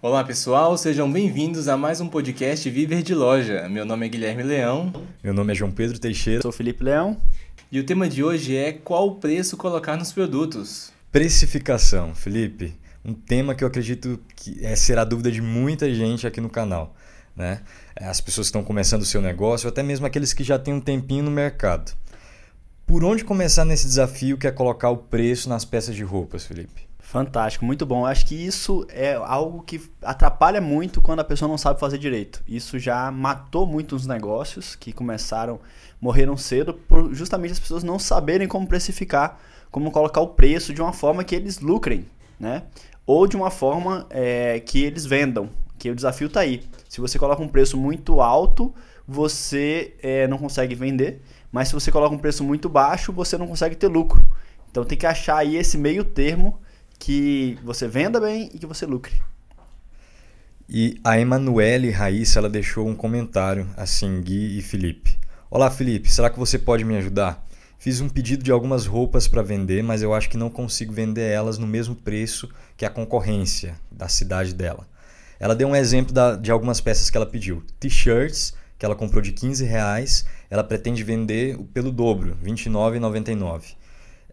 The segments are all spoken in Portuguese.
Olá pessoal, sejam bem-vindos a mais um podcast Viver de Loja. Meu nome é Guilherme Leão. Meu nome é João Pedro Teixeira. Sou Felipe Leão. E o tema de hoje é qual preço colocar nos produtos. Precificação, Felipe. Um tema que eu acredito que é, será dúvida de muita gente aqui no canal. Né? As pessoas que estão começando o seu negócio, ou até mesmo aqueles que já têm um tempinho no mercado. Por onde começar nesse desafio que é colocar o preço nas peças de roupas, Felipe? Fantástico, muito bom. Acho que isso é algo que atrapalha muito quando a pessoa não sabe fazer direito. Isso já matou muitos negócios que começaram, morreram cedo por justamente as pessoas não saberem como precificar, como colocar o preço de uma forma que eles lucrem, né? Ou de uma forma é, que eles vendam, que o desafio está aí. Se você coloca um preço muito alto, você é, não consegue vender, mas se você coloca um preço muito baixo, você não consegue ter lucro. Então tem que achar aí esse meio termo que você venda bem e que você lucre. E a Emanuele Raíssa ela deixou um comentário assim, Gui e Felipe. Olá Felipe, será que você pode me ajudar? Fiz um pedido de algumas roupas para vender, mas eu acho que não consigo vender elas no mesmo preço que a concorrência da cidade dela. Ela deu um exemplo da, de algumas peças que ela pediu. T-shirts, que ela comprou de 15 reais, ela pretende vender pelo dobro, R$ 29,99.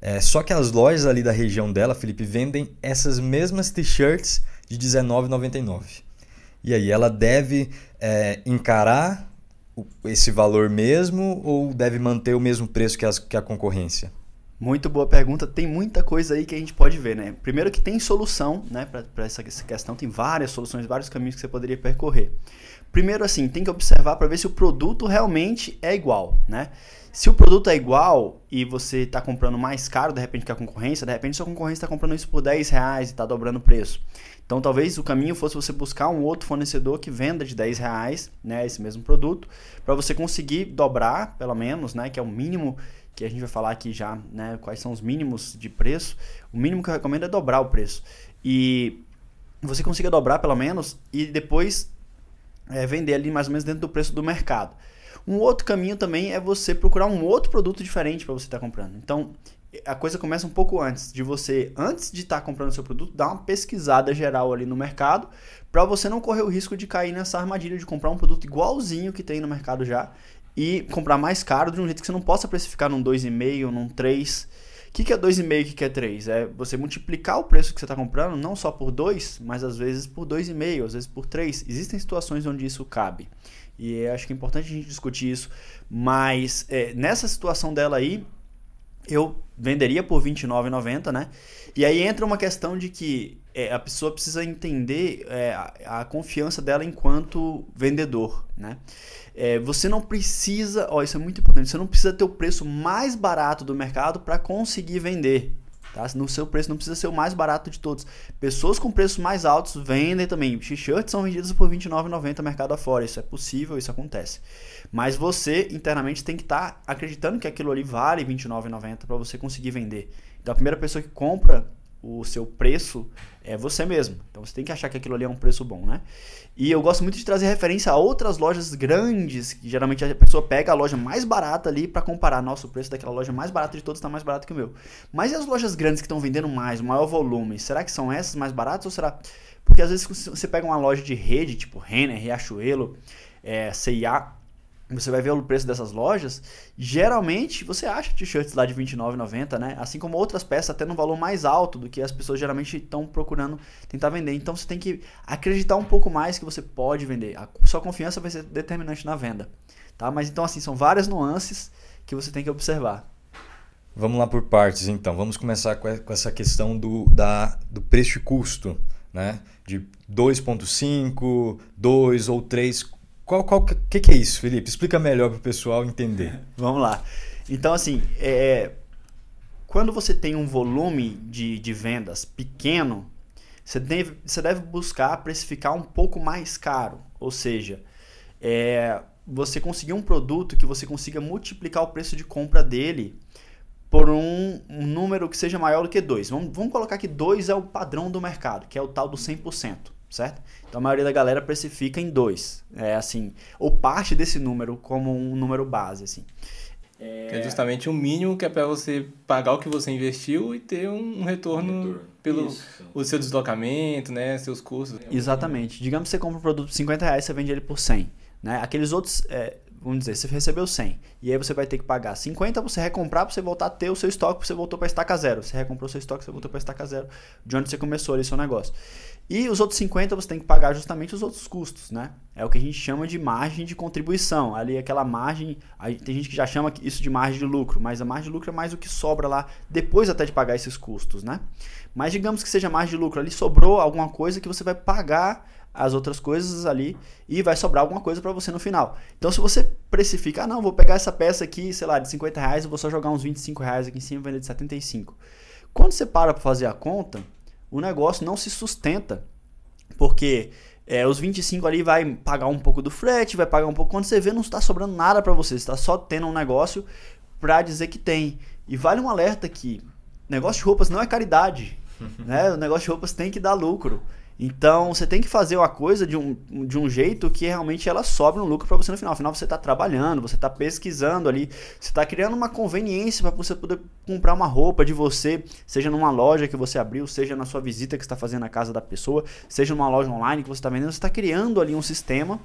É, só que as lojas ali da região dela, Felipe, vendem essas mesmas t-shirts de R$19,99. E aí, ela deve é, encarar esse valor mesmo ou deve manter o mesmo preço que, as, que a concorrência? Muito boa pergunta. Tem muita coisa aí que a gente pode ver, né? Primeiro que tem solução, né? Para essa questão, tem várias soluções, vários caminhos que você poderia percorrer. Primeiro, assim, tem que observar para ver se o produto realmente é igual, né? Se o produto é igual e você está comprando mais caro, de repente, que a concorrência, de repente sua concorrência está comprando isso por 10 reais e está dobrando o preço. Então, talvez o caminho fosse você buscar um outro fornecedor que venda de 10 reais, né, esse mesmo produto, para você conseguir dobrar, pelo menos, né, que é o mínimo que a gente vai falar aqui já, né, quais são os mínimos de preço. O mínimo que eu recomendo é dobrar o preço. E você consiga dobrar, pelo menos, e depois é, vender ali mais ou menos dentro do preço do mercado. Um outro caminho também é você procurar um outro produto diferente para você estar tá comprando. Então, a coisa começa um pouco antes de você, antes de estar tá comprando seu produto, dar uma pesquisada geral ali no mercado, para você não correr o risco de cair nessa armadilha de comprar um produto igualzinho que tem no mercado já e comprar mais caro de um jeito que você não possa precificar num 2,5, num 3. Que, que é 2,5 e o que, que é 3? É você multiplicar o preço que você está comprando, não só por 2, mas às vezes por 2,5, às vezes por 3. Existem situações onde isso cabe. E acho que é importante a gente discutir isso. Mas é, nessa situação dela aí, eu venderia por R$29,90, né? E aí entra uma questão de que é, a pessoa precisa entender é, a, a, confiança dela enquanto vendedor, né? É, você não precisa, ó, isso é muito importante, você não precisa ter o preço mais barato do mercado para conseguir vender. Tá? No seu preço não precisa ser o mais barato de todos. Pessoas com preços mais altos vendem também. T-shirts são vendidas por R$29,90 mercado afora. Isso é possível, isso acontece. Mas você internamente tem que estar tá acreditando que aquilo ali vale R$29,90 para você conseguir vender. Então a primeira pessoa que compra o seu preço é você mesmo. Então você tem que achar que aquilo ali é um preço bom, né? E eu gosto muito de trazer referência a outras lojas grandes, que geralmente a pessoa pega a loja mais barata ali para comparar. Nossa, o preço daquela loja mais barata de todos está mais barato que o meu. Mas e as lojas grandes que estão vendendo mais, maior volume? Será que são essas mais baratas ou será. Porque às vezes você pega uma loja de rede, tipo Renner, Riachuelo, é, CIA, você vai ver o preço dessas lojas, geralmente você acha t-shirts lá de R$29,90, né? Assim como outras peças até no valor mais alto do que as pessoas geralmente estão procurando tentar vender. Então você tem que acreditar um pouco mais que você pode vender. A sua confiança vai ser determinante na venda, tá? Mas então assim, são várias nuances que você tem que observar. Vamos lá por partes então. Vamos começar com essa questão do, da, do preço e custo, né? De 2.5, 2 ou 3 qual, qual que, que é isso, Felipe? Explica melhor para o pessoal entender. Vamos lá. Então, assim, é, quando você tem um volume de, de vendas pequeno, você deve, você deve buscar precificar um pouco mais caro. Ou seja, é, você conseguir um produto que você consiga multiplicar o preço de compra dele por um, um número que seja maior do que 2. Vamos, vamos colocar que 2 é o padrão do mercado, que é o tal do 100% certo? Então a maioria da galera precifica em 2, é assim, ou parte desse número como um número base, assim. É... Que é justamente o mínimo que é para você pagar o que você investiu e ter um retorno, um retorno. pelo Isso, o seu deslocamento, né, seus custos. Exatamente. Digamos que você compra um produto por 50 reais, você vende ele por 100. Né? Aqueles outros, é, vamos dizer, você recebeu 100 e aí você vai ter que pagar 50 para você recomprar, para você voltar a ter o seu estoque, você voltou para estaca zero. Você recomprou o seu estoque, você voltou para estaca zero, de onde você começou ali seu negócio. E os outros 50 você tem que pagar justamente os outros custos, né? É o que a gente chama de margem de contribuição. Ali aquela margem, aí tem gente que já chama isso de margem de lucro, mas a margem de lucro é mais o que sobra lá depois até de pagar esses custos, né? Mas digamos que seja margem de lucro, ali sobrou alguma coisa que você vai pagar as outras coisas ali e vai sobrar alguma coisa para você no final. Então, se você precifica, ah, não, vou pegar essa peça aqui, sei lá, de 50 reais, eu vou só jogar uns 25 reais aqui em cima e vender de 75. Quando você para para fazer a conta, o negócio não se sustenta, porque é, os 25 ali vai pagar um pouco do frete, vai pagar um pouco. Quando você vê, não está sobrando nada para você, está só tendo um negócio para dizer que tem. E vale um alerta que negócio de roupas não é caridade, né? O negócio de roupas tem que dar lucro. Então você tem que fazer uma coisa de um, de um jeito que realmente ela sobe um lucro para você no final. Afinal, você está trabalhando, você está pesquisando ali, você está criando uma conveniência para você poder comprar uma roupa de você, seja numa loja que você abriu, seja na sua visita que está fazendo na casa da pessoa, seja numa loja online que você está vendendo. Você está criando ali um sistema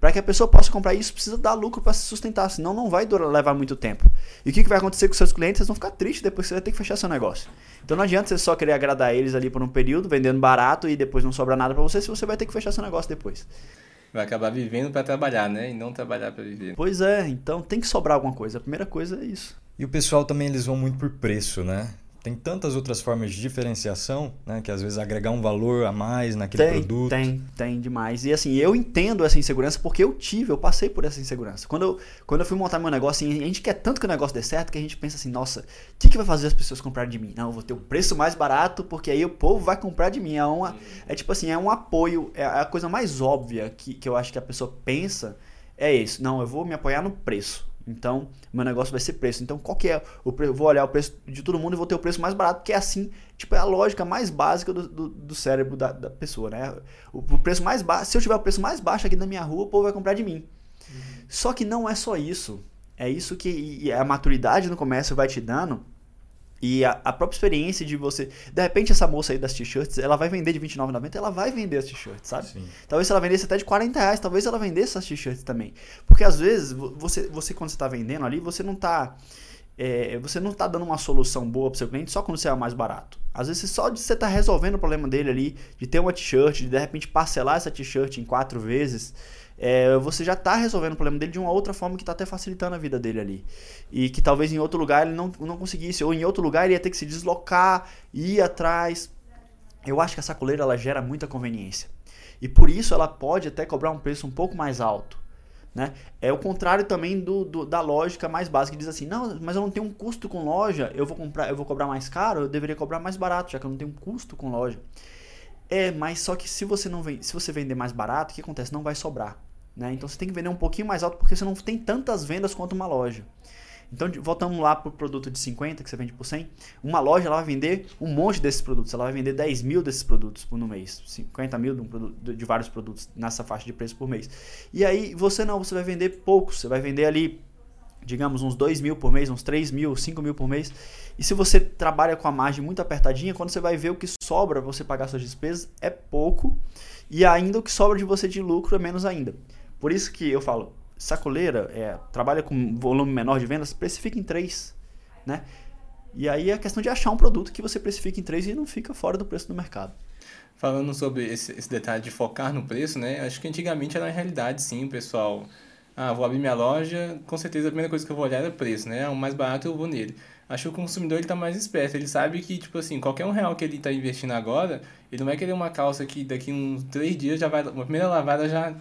para que a pessoa possa comprar isso, precisa dar lucro para se sustentar, senão não vai durar, levar muito tempo. E o que, que vai acontecer com seus clientes? Eles vão ficar tristes depois que você vai ter que fechar seu negócio. Então não adianta você só querer agradar eles ali por um período, vendendo barato e depois não sobra nada para você, se você vai ter que fechar seu negócio depois. Vai acabar vivendo para trabalhar, né? E não trabalhar para viver. Pois é, então tem que sobrar alguma coisa. A primeira coisa é isso. E o pessoal também eles vão muito por preço, né? Tem tantas outras formas de diferenciação, né? Que às vezes agregar um valor a mais naquele tem, produto. Tem, tem demais. E assim, eu entendo essa insegurança porque eu tive, eu passei por essa insegurança. Quando eu, quando eu fui montar meu negócio, assim, a gente quer tanto que o negócio dê certo que a gente pensa assim, nossa, o que, que vai fazer as pessoas comprarem de mim? Não, eu vou ter o um preço mais barato porque aí o povo vai comprar de mim. É, uma, é tipo assim, é um apoio, é a coisa mais óbvia que, que eu acho que a pessoa pensa é isso. Não, eu vou me apoiar no preço. Então, meu negócio vai ser preço. Então, qual que é o preço? Vou olhar o preço de todo mundo e vou ter o preço mais barato, que é assim, tipo, é a lógica mais básica do, do, do cérebro da, da, pessoa, né? O, o preço mais baixo, se eu tiver o preço mais baixo aqui na minha rua, o povo vai comprar de mim. Uhum. Só que não é só isso. É isso que a maturidade no comércio vai te dando e a, a, própria experiência de você. De repente, essa moça aí das t-shirts, ela vai vender de R$29,90, ela vai vender as t-shirts, sabe? Sim. Talvez se ela vendesse até de 40 reais, talvez ela vendesse essas t-shirts também. Porque às vezes, você, você quando você está vendendo ali, você não está. É, você não está dando uma solução boa para seu cliente só quando você é mais barato. Às vezes, só de você estar tá resolvendo o problema dele ali, de ter uma t-shirt, de de repente parcelar essa t-shirt em quatro vezes, é, você já está resolvendo o problema dele de uma outra forma que está até facilitando a vida dele ali. E que talvez em outro lugar ele não, não conseguisse, ou em outro lugar ele ia ter que se deslocar, ir atrás. Eu acho que a sacoleira ela gera muita conveniência. E por isso ela pode até cobrar um preço um pouco mais alto. Né? É o contrário também do, do, da lógica mais básica que diz assim, não, mas eu não tenho um custo com loja, eu vou comprar, eu vou cobrar mais caro, eu deveria cobrar mais barato, já que eu não tenho um custo com loja. É, mas só que se você não vem, se você vender mais barato, o que acontece? Não vai sobrar. Né? Então você tem que vender um pouquinho mais alto porque você não tem tantas vendas quanto uma loja. Então voltamos lá para o produto de 50 que você vende por 100. Uma loja ela vai vender um monte desses produtos. Ela vai vender 10 mil desses produtos por no mês. 50 mil de, um produto, de vários produtos nessa faixa de preço por mês. E aí você não, você vai vender poucos. Você vai vender ali, digamos, uns 2 mil por mês, uns 3 mil, 5 mil por mês. E se você trabalha com a margem muito apertadinha, quando você vai ver o que sobra para você pagar suas despesas, é pouco. E ainda o que sobra de você de lucro é menos ainda. Por isso que eu falo, sacoleira é, trabalha com volume menor de vendas, precifica em 3, né? E aí é a questão de achar um produto que você precifica em 3 e não fica fora do preço do mercado. Falando sobre esse, esse detalhe de focar no preço, né? Acho que antigamente era uma realidade, sim, pessoal... Ah, vou abrir minha loja, com certeza a primeira coisa que eu vou olhar é o preço, né? O mais barato eu vou nele acho que o consumidor ele tá mais esperto. Ele sabe que, tipo assim, qualquer um real que ele tá investindo agora, ele não vai querer uma calça que daqui uns três dias já vai. Uma primeira lavada já,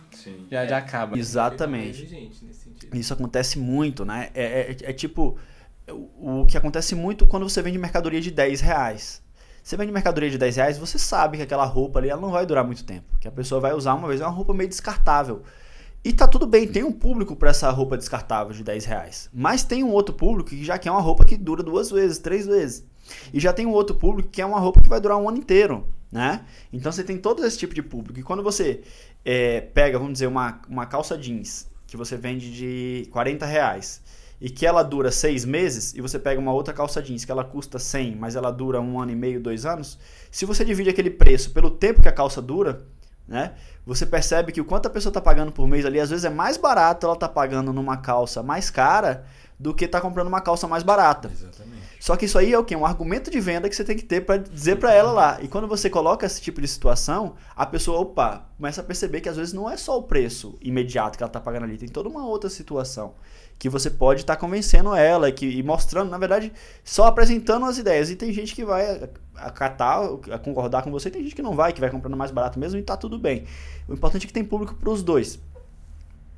já, é. já acaba. Exatamente. Isso acontece muito, né? É, é, é, tipo. O que acontece muito quando você vende mercadoria de 10 reais. Você vende mercadoria de 10 reais, você sabe que aquela roupa ali ela não vai durar muito tempo. Que a pessoa vai usar uma vez, é uma roupa meio descartável. E tá tudo bem, tem um público para essa roupa descartável de 10 reais. Mas tem um outro público que já quer uma roupa que dura duas vezes, três vezes. E já tem um outro público que é uma roupa que vai durar um ano inteiro, né? Então você tem todo esse tipo de público. E quando você é, pega, vamos dizer, uma, uma calça jeans que você vende de 40 reais e que ela dura seis meses, e você pega uma outra calça jeans que ela custa 100, mas ela dura um ano e meio, dois anos, se você divide aquele preço pelo tempo que a calça dura, né? Você percebe que o quanto a pessoa está pagando por mês ali, às vezes é mais barato ela tá pagando numa calça mais cara do que tá comprando uma calça mais barata. Exatamente. Só que isso aí é o quê? Um argumento de venda que você tem que ter para dizer para ela lá. E quando você coloca esse tipo de situação, a pessoa, opa, começa a perceber que às vezes não é só o preço imediato que ela tá pagando ali, tem toda uma outra situação que você pode estar tá convencendo ela que, e mostrando, na verdade, só apresentando as ideias. E tem gente que vai acatar, a concordar com você, tem gente que não vai, que vai comprando mais barato mesmo e tá tudo bem. O importante é que tem público para os dois.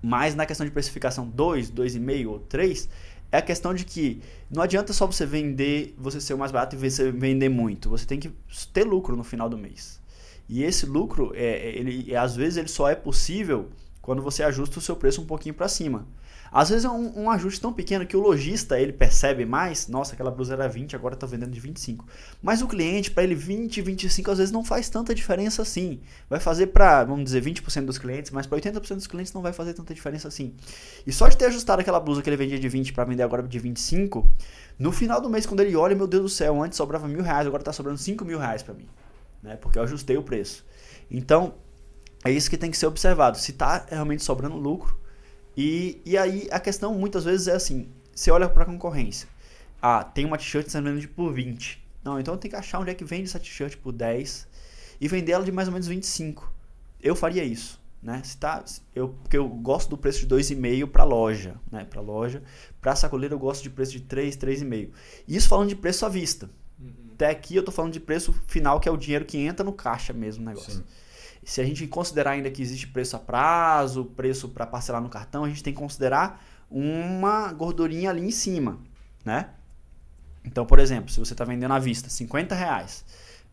Mas na questão de precificação 2, 2,5 ou 3, é a questão de que não adianta só você vender, você ser o mais barato e você vender muito. Você tem que ter lucro no final do mês. E esse lucro, é, ele, às vezes, ele só é possível quando você ajusta o seu preço um pouquinho para cima. Às vezes é um, um, ajuste tão pequeno que o lojista ele percebe mais, nossa, aquela blusa era 20, agora está vendendo de 25. Mas o cliente, para ele 20, 25, às vezes não faz tanta diferença assim. Vai fazer para, vamos dizer, 20% dos clientes, mas para 80% dos clientes não vai fazer tanta diferença assim. E só de ter ajustado aquela blusa que ele vendia de 20 para vender agora de 25, no final do mês, quando ele olha, meu Deus do céu, antes sobrava mil reais, agora está sobrando 5 mil reais para mim. Né? Porque eu ajustei o preço. Então, é isso que tem que ser observado. Se está realmente sobrando lucro, e, e aí a questão muitas vezes é assim: você olha para a concorrência. Ah, tem uma t-shirt sendo vendida por 20. Não, então eu tenho que achar onde é que vende essa t-shirt por 10 e vender ela de mais ou menos 25. Eu faria isso, né? Se tá, eu, porque eu gosto do preço de 2,5 para loja, né? Para loja, para sacoleira eu gosto de preço de 3, 3,5. Isso falando de preço à vista. Uhum. Até aqui eu tô falando de preço final, que é o dinheiro que entra no caixa mesmo o negócio. Sim se a gente considerar ainda que existe preço a prazo, preço para parcelar no cartão, a gente tem que considerar uma gordurinha ali em cima, né? Então, por exemplo, se você está vendendo à vista 50 reais,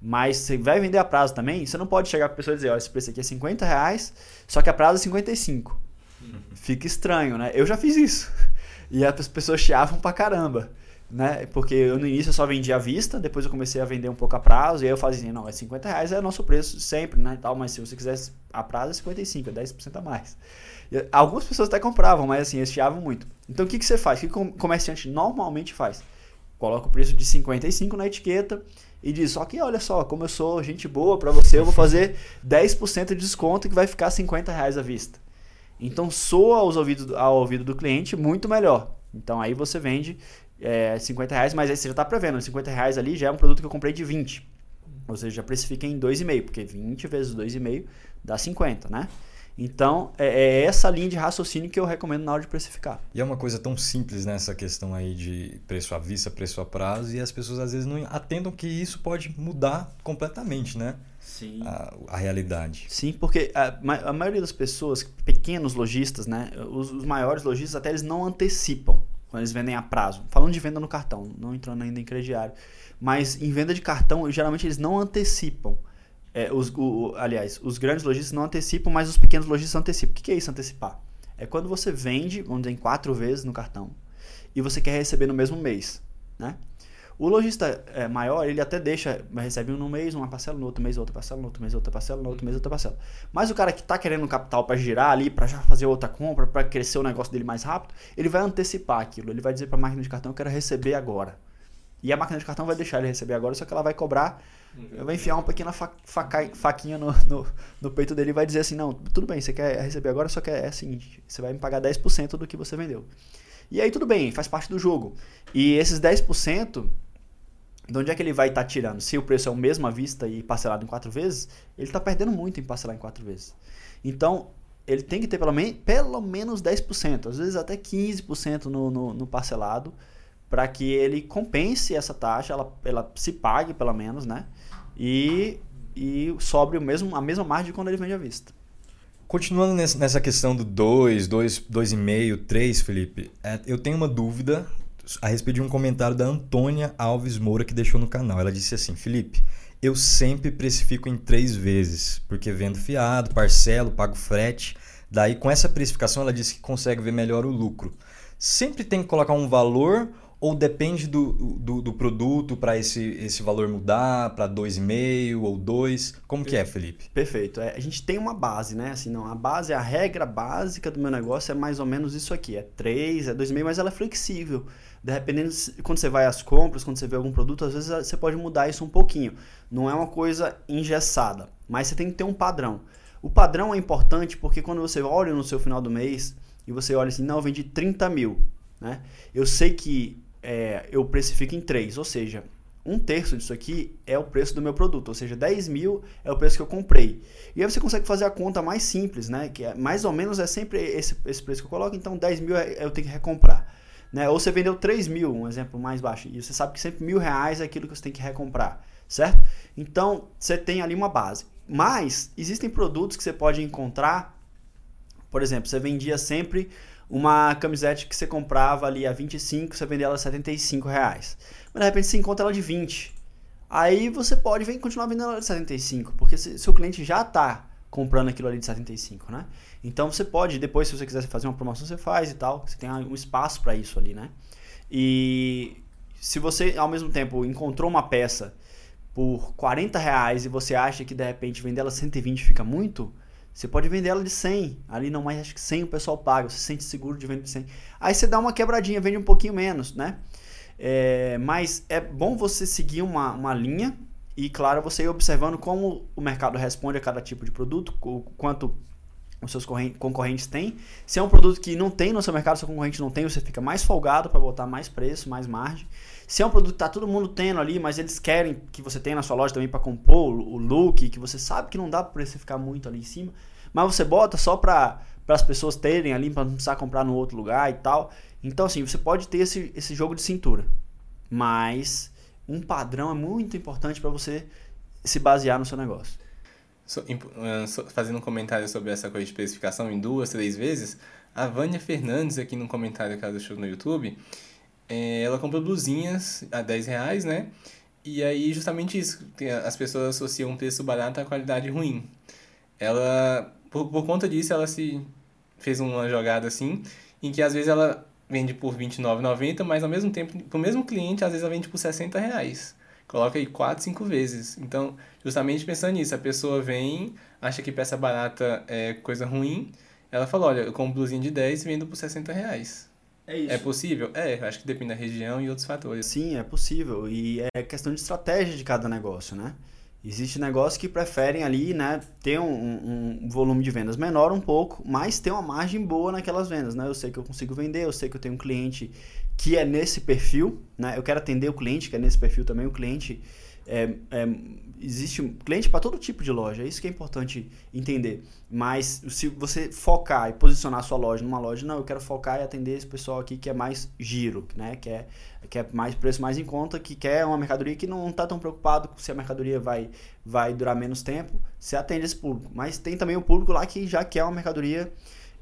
mas você vai vender a prazo também, você não pode chegar para a pessoa e dizer, olha, esse preço aqui é 50 reais, só que a prazo é 55. Uhum. Fica estranho, né? Eu já fiz isso. E as pessoas chiavam pra caramba né? Porque eu, no início eu só vendia à vista, depois eu comecei a vender um pouco a prazo, e aí eu fazia assim, não, é 50 reais é nosso preço sempre, né? Tal, mas se você quisesse a prazo é 55, é 10% a mais. E, algumas pessoas até compravam, mas assim, eles chiavam muito. Então o que, que você faz? O que o comerciante normalmente faz? Coloca o preço de 55 na etiqueta e diz, só que olha só, como eu sou gente boa para você, eu vou fazer 10% de desconto que vai ficar 50 reais à vista. Então soa aos ouvidos, ao ouvido do cliente muito melhor. Então aí você vende é, 50 reais, mas aí você já está prevendo, 50 reais ali já é um produto que eu comprei de 20. Ou seja, já precifiquei em 2,5, porque 20 vezes 2,5 dá 50, né? Então, é, é, essa linha de raciocínio que eu recomendo na hora de precificar. E é uma coisa tão simples nessa questão aí de preço à vista, preço a prazo, e as pessoas às vezes não atendam que isso pode mudar completamente, né? Sim. A, a realidade. Sim, porque a, a, maioria das pessoas, pequenos lojistas, né? Os, os maiores lojistas até eles não antecipam quando eles vendem a prazo. Falando de venda no cartão, não entrando ainda em crediário. Mas em venda de cartão, geralmente eles não antecipam. É, os, o, aliás, os grandes lojistas não antecipam, mas os pequenos lojistas antecipam. O que, que é isso antecipar? É quando você vende, vamos dizer, em quatro vezes no cartão e você quer receber no mesmo mês. Né? O lojista é, maior, ele até deixa, recebe um no mês, uma parcela, no outro mês outra parcela, no outro mês outra parcela, no outro mês outra parcela. Mas o cara que está querendo capital para girar ali, para já fazer outra compra, para crescer o negócio dele mais rápido, ele vai antecipar aquilo. Ele vai dizer para a máquina de cartão, eu quero receber agora. E a máquina de cartão vai deixar ele receber agora, só que ela vai cobrar, vai enfiar uma pequena fa faca, faquinha no, no, no, peito dele e vai dizer assim, não, tudo bem, você quer receber agora, só que é, é o seguinte, você vai me pagar 10% do que você vendeu. E aí tudo bem, faz parte do jogo. E esses 10%, de onde é que ele vai estar tá tirando? Se o preço é o mesmo à vista e parcelado em quatro vezes, ele está perdendo muito em parcelar em quatro vezes. Então, ele tem que ter pelo, men pelo menos 10%, às vezes até 15% no, no, no parcelado, para que ele compense essa taxa, ela, ela se pague pelo menos, né? E, e sobre o mesmo, a mesma margem quando ele vende à vista. Continuando nessa questão do 2, 2,5, 3, Felipe, é, eu tenho uma dúvida a respeito de um comentário da Antônia Alves Moura que deixou no canal. Ela disse assim: Felipe, eu sempre precifico em três vezes, porque vendo fiado, parcelo, pago frete. Daí, com essa precificação, ela disse que consegue ver melhor o lucro. Sempre tem que colocar um valor Ou depende do, do, do produto para esse, esse valor mudar para 2,5 ou 2? Como que é, Felipe? Perfeito. É, a gente tem uma base, né? Assim, não, a base, a regra básica do meu negócio é mais ou menos isso aqui. É 3, é 2,5, mas ela é flexível. Dependendo, quando você vai às compras, quando você vê algum produto, às vezes você pode mudar isso um pouquinho. Não é uma coisa engessada, mas você tem que ter um padrão. O padrão é importante porque quando você olha no seu final do mês e você olha assim, não, eu vendi 30 mil, né? Eu sei que é, eu precifico em 3, ou seja, um terço disso aqui é o preço do meu produto, ou seja, 10 mil é o preço que eu comprei. E aí você consegue fazer a conta mais simples, né? Que é, mais ou menos é sempre esse, esse preço que eu coloco, então 10 mil é, eu tenho que recomprar. Né? Ou você vendeu 3 mil, um exemplo mais baixo, e você sabe que sempre mil reais é aquilo que você tem que recomprar, certo? Então você tem ali uma base. Mas existem produtos que você pode encontrar, por exemplo, você vendia sempre uma camiseta que você comprava ali a 25, você vendia ela a 75 reais. Mas de repente você encontra ela de 20. Aí você pode continuar vendendo ela de 75, porque seu cliente já está comprando aquilo ali de 75, né? Então você pode, depois se você quiser fazer uma promoção, você faz e tal, você tem um espaço para isso ali, né? E se você ao mesmo tempo encontrou uma peça por 40 reais e você acha que de repente vender ela 120 fica muito, você pode vender ela de 100. Ali não mais acho que 100 o pessoal paga. Você se sente seguro de vender de 100. Aí você dá uma quebradinha, vende um pouquinho menos, né? É, mas é bom você seguir uma, uma linha e, claro, você ir observando como o mercado responde a cada tipo de produto, o quanto os seus concorrentes têm. Se é um produto que não tem no seu mercado, seu concorrente não tem, você fica mais folgado para botar mais preço, mais margem. Se é um produto que tá todo mundo tendo ali, mas eles querem que você tenha na sua loja também para compor o look, que você sabe que não dá para você ficar muito ali em cima, mas você bota só para as pessoas terem ali, para não precisar comprar no outro lugar e tal. Então, assim, você pode ter esse, esse jogo de cintura, mas um padrão é muito importante para você se basear no seu negócio. Uh, fazendo um comentário sobre essa coisa de especificação em duas, três vezes, a Vânia Fernandes, aqui no comentário que ela deixou no YouTube, é, ela compra blusinhas a 10 reais, né? E aí, justamente isso, as pessoas associam um preço barato à qualidade ruim. Ela, por, por conta disso, ela se fez uma jogada assim, em que às vezes ela vende por R$29,90, mas ao mesmo tempo, para o mesmo cliente, às vezes ela vende por 60 reais. Coloca aí 4, 5 vezes. Então, justamente pensando nisso, a pessoa vem, acha que peça barata é coisa ruim, ela fala, olha, eu compro blusinha de 10 e vendo por 60 reais. É isso. É possível? É, acho que depende da região e outros fatores. Sim, é possível. E é questão de estratégia de cada negócio, né? Existe negócios que preferem ali, né, ter um, um, volume de vendas menor um pouco, mas ter uma margem boa naquelas vendas, né? Eu sei que eu consigo vender, eu sei que eu tenho um cliente que é nesse perfil, né? Eu quero atender o cliente que é nesse perfil também, o cliente é, é, existe um cliente para todo tipo de loja, é isso que é importante entender. Mas se você focar e posicionar a sua loja numa loja, não, eu quero focar e atender esse pessoal aqui que é mais giro, né? que, é, que é mais preço mais em conta, que quer uma mercadoria que não está tão preocupado se a mercadoria vai, vai durar menos tempo, você atende esse público. Mas tem também o público lá que já quer uma mercadoria,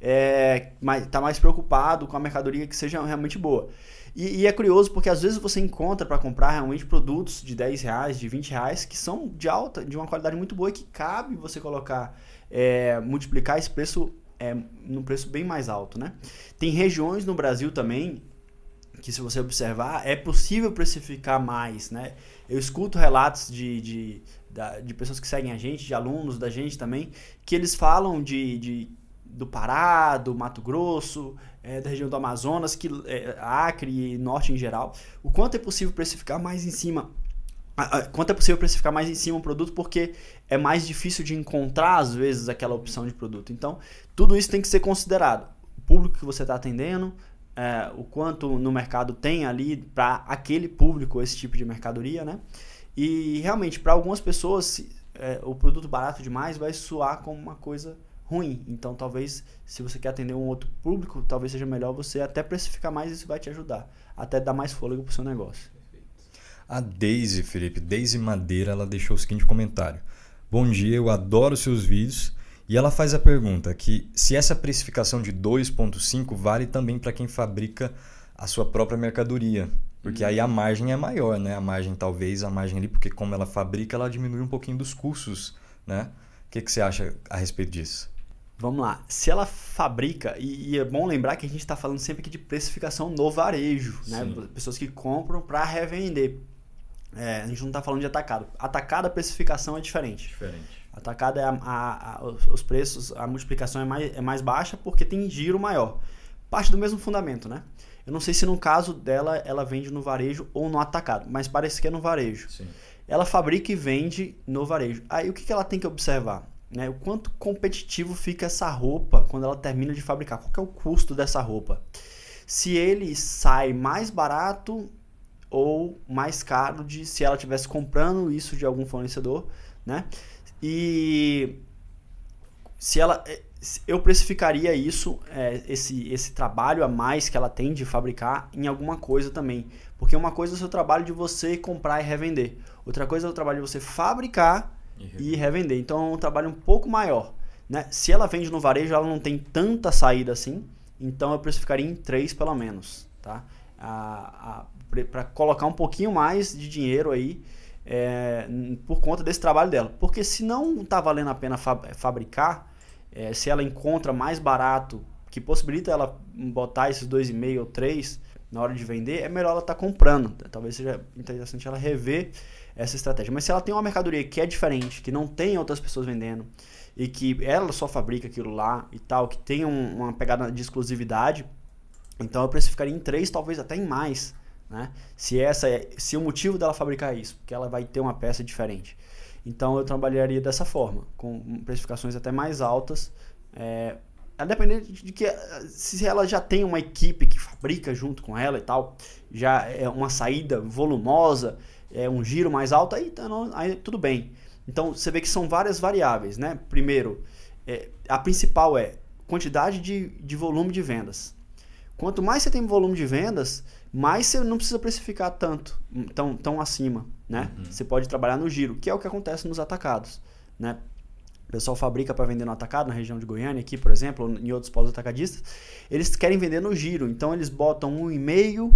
é, mais, tá mais preocupado com a mercadoria que seja realmente boa. E, e, é curioso porque às vezes você encontra para comprar realmente produtos de 10 reais, de 20 reais, que são de alta, de uma qualidade muito boa e que cabe você colocar, é, multiplicar esse preço é, num preço bem mais alto, né? Tem regiões no Brasil também que se você observar, é possível precificar mais, né? Eu escuto relatos de, de, de pessoas que seguem a gente, de alunos da gente também, que eles falam de, de do Pará, do Mato Grosso, é, da região do Amazonas, que, é, Acre e Norte em geral, o quanto é possível precificar mais em cima quanto é possível precificar mais em cima um produto porque é mais difícil de encontrar às vezes aquela opção de produto. Então, tudo isso tem que ser considerado. O público que você está atendendo, é, o quanto no mercado tem ali para aquele público esse tipo de mercadoria, né? E realmente, para algumas pessoas, é, o produto barato demais vai soar como uma coisa ruim. Então, talvez, se você quer atender um outro público, talvez seja melhor você até precificar mais e isso vai te ajudar. Até dar mais fôlego para o seu negócio. A Daisy, Felipe, Daisy Madeira, ela deixou o seguinte comentário. Bom dia, eu adoro seus vídeos. E ela faz a pergunta que se essa precificação de 2.5 vale também para quem fabrica a sua própria mercadoria. Porque aí a margem é maior, né? A margem talvez, a margem ali, porque como ela fabrica, ela diminui um pouquinho dos custos, né? O que, que você acha a respeito disso? Vamos lá. Se ela fabrica, e, e é bom lembrar que a gente está falando sempre aqui de precificação no varejo, né? Pessoas que compram para revender. É, a gente não está falando de atacado. Atacado, a precificação é diferente. Diferente. Atacado é a, a, a, os preços, a multiplicação é mais, é mais baixa porque tem giro maior. Parte do mesmo fundamento, né? Eu não sei se no caso dela ela vende no varejo ou no atacado, mas parece que é no varejo. Sim. Ela fabrica e vende no varejo. Aí o que, que ela tem que observar? Né? O quanto competitivo fica essa roupa quando ela termina de fabricar? Qual é o custo dessa roupa? Se ele sai mais barato ou mais caro de se ela estivesse comprando isso de algum fornecedor, né? E se ela eu precificaria isso, é, esse, esse trabalho a mais que ela tem de fabricar em alguma coisa também. Porque uma coisa é o seu trabalho de você comprar e revender. Outra coisa é o trabalho de você fabricar e revender. Então é um trabalho um pouco maior. Né? Se ela vende no varejo, ela não tem tanta saída assim. Então eu precificaria em três pelo menos. Tá? Para colocar um pouquinho mais de dinheiro aí é, por conta desse trabalho dela. Porque se não está valendo a pena fabricar é, se ela encontra mais barato, que possibilita ela botar esses 2,5 ou 3 na hora de vender, é melhor ela estar tá comprando. Talvez seja interessante ela rever essa estratégia. Mas se ela tem uma mercadoria que é diferente, que não tem outras pessoas vendendo, e que ela só fabrica aquilo lá e tal, que tem um, uma pegada de exclusividade, então eu precificaria em 3, talvez até em mais. Né? Se essa é, se o motivo dela fabricar isso, porque ela vai ter uma peça diferente. Então eu trabalharia dessa forma, com precificações até mais altas. É, a depender de que se ela já tem uma equipe que fabrica junto com ela e tal, já é uma saída volumosa, é um giro mais alto, aí, tá aí tudo bem. Então você vê que são várias variáveis, né? Primeiro, é, a principal é quantidade de, de volume de vendas. Quanto mais você tem volume de vendas, mais você não precisa precificar tanto, tão, tão acima, né? Uhum. Você pode trabalhar no giro, que é o que acontece nos atacados, né? O pessoal fabrica para vender no atacado, na região de Goiânia, aqui, por exemplo, ou em outros polos atacadistas. Eles querem vender no giro, então eles botam um e meio,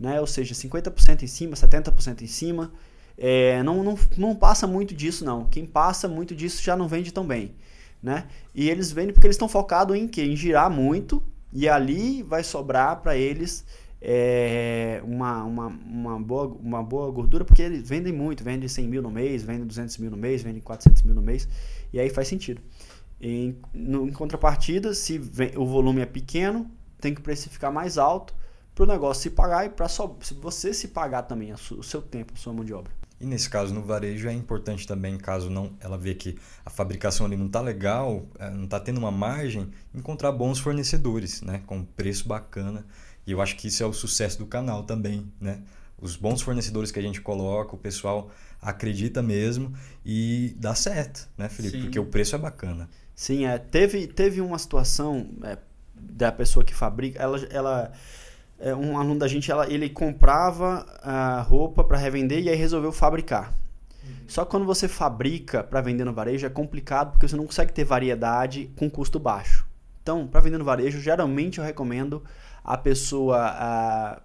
né? Ou seja, 50% em cima, 70% em cima. É, não, não, não passa muito disso, não. Quem passa muito disso já não vende tão bem, né? E eles vendem porque eles estão focados em quê? Em girar muito e ali vai sobrar para eles é, uma, uma, uma, boa, uma boa gordura, porque eles vendem muito, vendem 100 mil no mês, vendem 200 mil no mês, vendem 400 mil no mês, e aí faz sentido. Em, no, em contrapartida, se vem, o volume é pequeno, tem que precificar mais alto para o negócio se pagar e para você se pagar também o seu tempo, a sua mão de obra. E nesse caso, no varejo, é importante também, caso não ela vê que a fabricação ali não está legal, é, não está tendo uma margem, encontrar bons fornecedores, né? com preço bacana e eu acho que isso é o sucesso do canal também, né? Os bons fornecedores que a gente coloca, o pessoal acredita mesmo e dá certo, né, Felipe? Sim. Porque o preço é bacana. Sim, é. Teve, teve uma situação é, da pessoa que fabrica, ela, ela um aluno da gente, ela, ele comprava a roupa para revender e aí resolveu fabricar. Uhum. Só que quando você fabrica para vender no varejo é complicado porque você não consegue ter variedade com custo baixo. Então, para vender no varejo, geralmente eu recomendo a pessoa a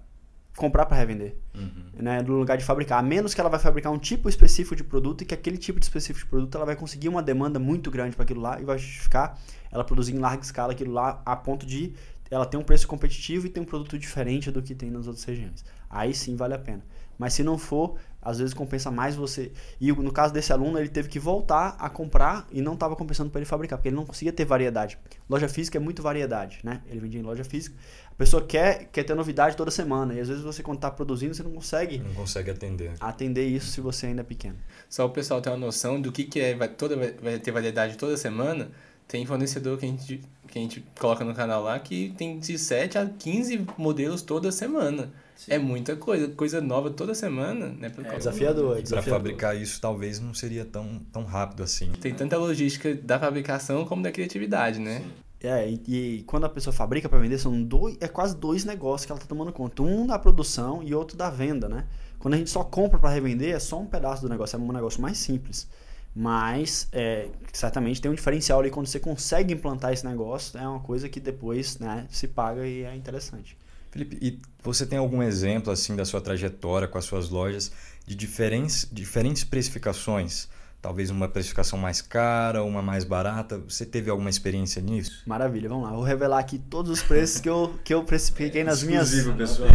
comprar para revender, uhum. né, no lugar de fabricar. A menos que ela vai fabricar um tipo específico de produto e que aquele tipo de específico de produto ela vai conseguir uma demanda muito grande para aquilo lá e vai justificar ela produzir em larga escala aquilo lá a ponto de ela ter um preço competitivo e ter um produto diferente do que tem nas outras regiões. Aí sim vale a pena. Mas se não for, às vezes compensa mais você. E no caso desse aluno, ele teve que voltar a comprar e não estava compensando para ele fabricar, porque ele não conseguia ter variedade. Loja física é muito variedade, né? Ele vendia em loja física. A pessoa quer, quer ter novidade toda semana. E às vezes você, quando está produzindo, você não consegue. Não consegue atender. Atender isso se você ainda é pequeno. Só o pessoal ter uma noção do que, que é, vai, toda, vai ter variedade toda semana. Tem fornecedor que a, gente, que a gente coloca no canal lá que tem de 7 a 15 modelos toda semana. Sim. É muita coisa, coisa nova toda semana, né? É desafiador, é Para fabricar isso talvez não seria tão, tão rápido assim. Tem tanta logística da fabricação como da criatividade, né? Sim. É, e, e, quando a pessoa fabrica para vender, são dois, é quase dois negócios que ela está tomando conta. Um da produção e outro da venda, né? Quando a gente só compra para revender, é só um pedaço do negócio, é um negócio mais simples. Mas é, certamente tem um diferencial ali quando você consegue implantar esse negócio, é uma coisa que depois né, se paga e é interessante. Felipe, e você tem algum exemplo assim da sua trajetória com as suas lojas de diferentes, diferentes precificações? talvez uma precificação mais cara, uma mais barata. Você teve alguma experiência nisso? Maravilha, vamos lá. Vou revelar aqui todos os preços que eu, que eu precifiquei nas minhas, pessoal.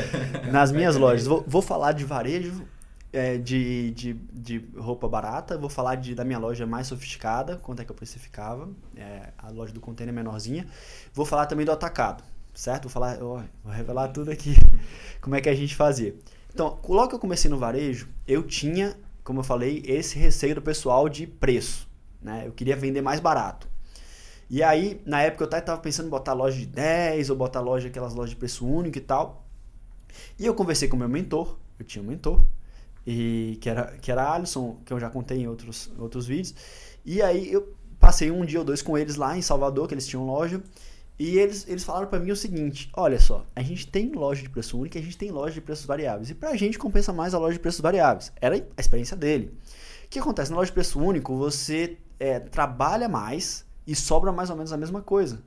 nas minhas lojas. Vou, vou falar de varejo, é, de, de, de roupa barata, vou falar de, da minha loja mais sofisticada, quanto é que eu precificava, é, a loja do container menorzinha. Vou falar também do atacado, certo? Vou falar, oh, vou revelar tudo aqui, como é que a gente fazia. Então, logo que eu comecei no varejo, eu tinha, como eu falei, esse receio do pessoal de preço, né? Eu queria vender mais barato. E aí, na época, eu até estava pensando em botar loja de 10 ou botar loja, aquelas lojas de preço único e tal. E eu conversei com meu mentor, eu tinha um mentor, e que era que era Alisson, que eu já contei em outros outros vídeos. E aí eu passei um dia ou dois com eles lá em Salvador, que eles tinham loja, e eles, eles falaram para mim o seguinte: olha só, a gente tem loja de preço único e a gente tem loja de preços variáveis. E pra gente compensa mais a loja de preços variáveis. Era a experiência dele. O que acontece? Na loja de preço único, você é, trabalha mais e sobra mais ou menos a mesma coisa.